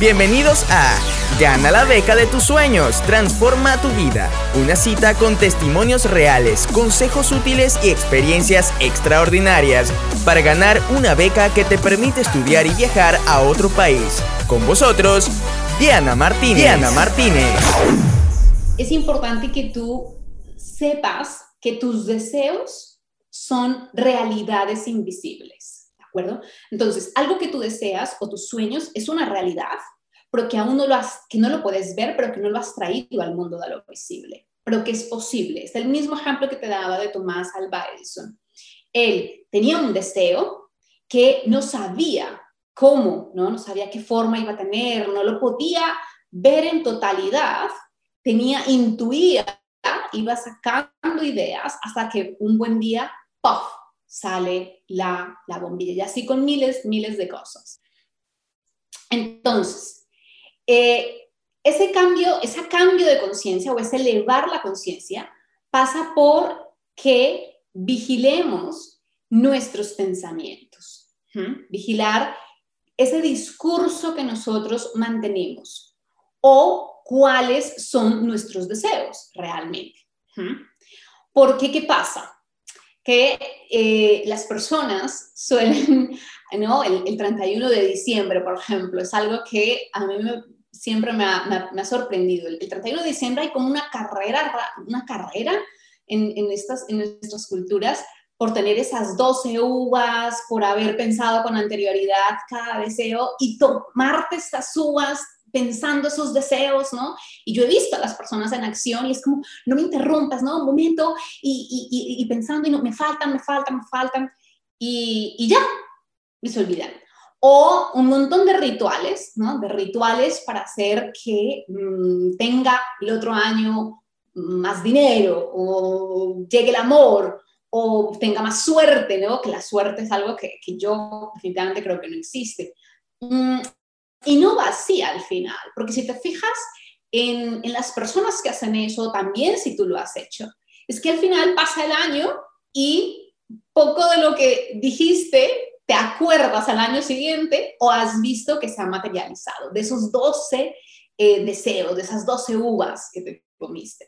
Bienvenidos a Gana la beca de tus sueños, transforma tu vida. Una cita con testimonios reales, consejos útiles y experiencias extraordinarias para ganar una beca que te permite estudiar y viajar a otro país. Con vosotros, Diana Martínez. Diana Martínez. Es importante que tú sepas que tus deseos son realidades invisibles. Entonces, algo que tú deseas o tus sueños es una realidad, pero que aún no lo has, que no lo puedes ver, pero que no lo has traído al mundo de lo visible, pero que es posible. Es el mismo ejemplo que te daba de Tomás Alva Edison. Él tenía un deseo que no sabía cómo, ¿no? no sabía qué forma iba a tener, no lo podía ver en totalidad, tenía, intuía, iba sacando ideas hasta que un buen día, ¡puff!, sale la, bombilla, y así con miles, miles de cosas. Entonces, eh, ese cambio, ese cambio de conciencia o ese elevar la conciencia pasa por que vigilemos nuestros pensamientos, vigilar ese discurso que nosotros mantenemos o cuáles son nuestros deseos realmente. Porque, ¿qué pasa? Que eh, las personas suelen, ¿no? El, 31 de diciembre, por ejemplo, es algo que a mí siempre me ha, me, ha, sorprendido. El, 31 de diciembre hay como una carrera, una carrera en, en, estas, en nuestras culturas por tener esas 12 uvas, por haber pensado con anterioridad cada deseo y tomarte estas uvas pensando esos deseos, ¿no? Y yo he visto a las personas en acción y es como, no me interrumpas, ¿no? Un momento y, y, y pensando y no, me faltan, me faltan, me faltan y, y ya, y se olvidan. O un montón de rituales, ¿no? De rituales para hacer que mm, tenga el otro año más dinero o llegue el amor o tenga más suerte, ¿no? Que la suerte es algo que, que yo definitivamente creo que no existe. Y no vacía al final, porque si te fijas en, las personas que hacen eso, también si tú lo has hecho, es que al final pasa el año y poco de lo que dijiste te acuerdas al año siguiente o has visto que se ha materializado, de esos 12 eh, deseos, de esas 12 uvas que te comiste.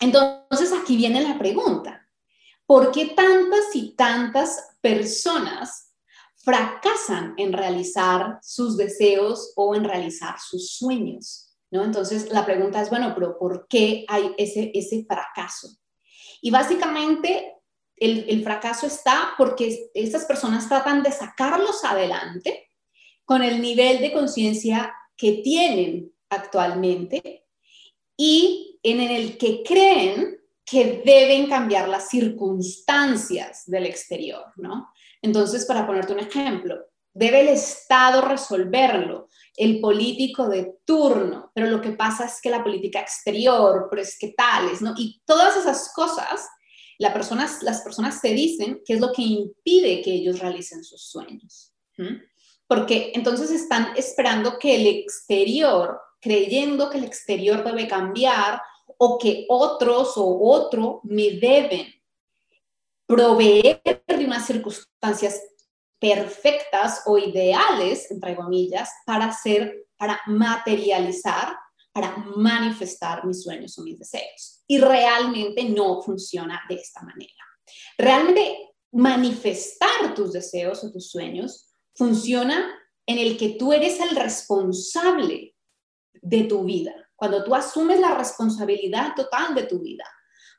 Entonces aquí viene la pregunta, ¿por qué tantas y tantas personas fracasan en realizar sus deseos o en realizar sus sueños. ¿no? Entonces la pregunta es, bueno, pero ¿por qué hay ese, ese fracaso? Y básicamente el, el fracaso está porque estas personas tratan de sacarlos adelante con el nivel de conciencia que tienen actualmente y en el que creen que deben cambiar las circunstancias del exterior, ¿no? Entonces, para ponerte un ejemplo, debe el Estado resolverlo, el político de turno, pero lo que pasa es que la política exterior, pero es que tales, ¿no? Y todas esas cosas, las personas, se dicen que es lo que impide que ellos realicen sus sueños. Porque entonces están esperando que el exterior, creyendo que el exterior debe cambiar o que otros o otro me deben proveer de unas circunstancias perfectas o ideales, entre comillas, para hacer, para materializar, para manifestar mis sueños o mis deseos. Y realmente no funciona de esta manera. Realmente manifestar tus deseos o tus sueños funciona en el que tú eres el responsable de tu vida, cuando tú asumes la responsabilidad total de tu vida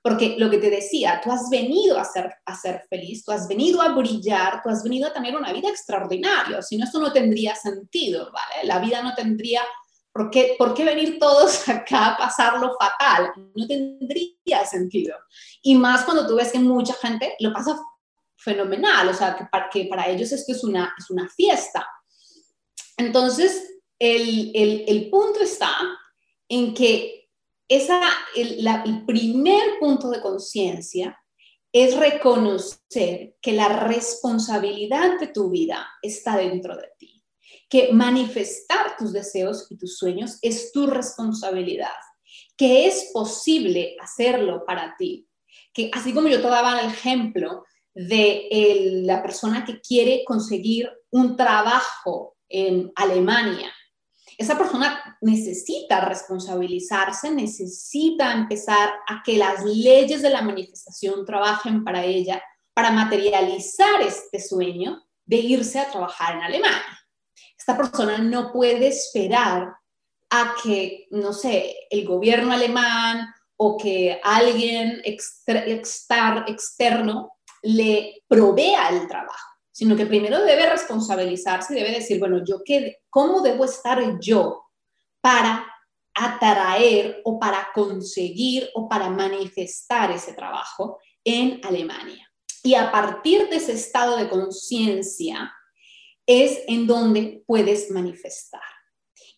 porque lo que te decía, tú has venido a ser, a ser feliz, tú has venido a brillar, tú has venido a tener una vida extraordinaria. Si no, eso no tendría sentido, ¿vale? La vida no tendría ¿Por qué, ¿Por qué, venir todos acá a pasarlo fatal? No tendría sentido. Y más cuando tú ves que mucha gente lo pasa fenomenal, o sea, que para, que para ellos esto es una, es una fiesta. Entonces, el, el, el punto está en que esa, el, el primer punto de conciencia es reconocer que la responsabilidad de tu vida está dentro de ti, que manifestar tus deseos y tus sueños es tu responsabilidad, que es posible hacerlo para ti, que así como yo te daba el ejemplo de la persona que quiere conseguir un trabajo en Alemania, esa persona necesita responsabilizarse, necesita empezar a que las leyes de la manifestación trabajen para ella, para materializar este sueño de irse a trabajar en Alemania. Esta persona no puede esperar a que, no sé, el gobierno alemán o que alguien externo le provea el trabajo, sino que primero debe responsabilizarse y debe decir, bueno, yo qué, ¿cómo debo estar yo para atraer o para conseguir o para manifestar ese trabajo en Alemania? Y a partir de ese estado de conciencia es en donde puedes manifestar.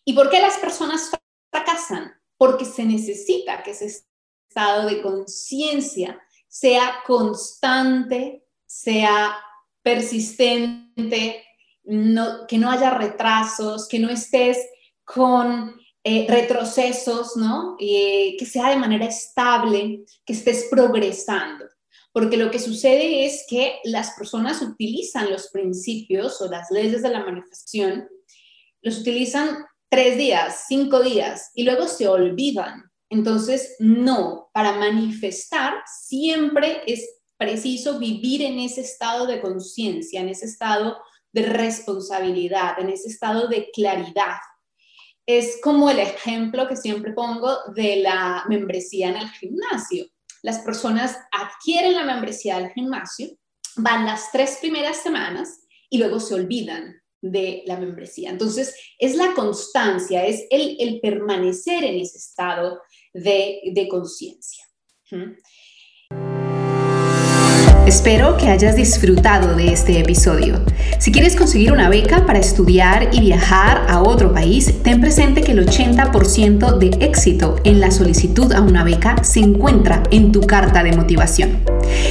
¿Y por qué las personas fracasan? Porque se necesita que ese estado de conciencia sea constante, sea persistente, que no haya retrasos, que no estés con eh, retrocesos, ¿no? que sea de manera estable, que estés progresando. Porque lo que sucede es que las personas utilizan los principios o las leyes de la manifestación, los utilizan tres días, cinco días y luego se olvidan. Entonces, no, para manifestar siempre es preciso vivir en ese estado de conciencia, en ese estado de responsabilidad, en ese estado de claridad. Es como el ejemplo que siempre pongo de la membresía en el gimnasio. Las personas adquieren la membresía del gimnasio, van las tres primeras semanas y luego se olvidan de la membresía. Entonces, es la constancia, es el, permanecer en ese estado de, conciencia. Espero que hayas disfrutado de este episodio. Si quieres conseguir una beca para estudiar y viajar a otro país, ten presente que el 80% de éxito en la solicitud a una beca se encuentra en tu carta de motivación.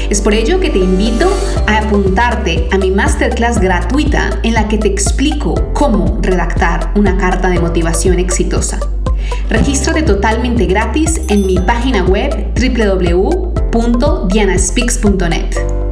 Es por ello que te invito a apuntarte a mi masterclass gratuita en la que te explico cómo redactar una carta de motivación exitosa. Regístrate totalmente gratis en mi página web www.dianaspeaks.net.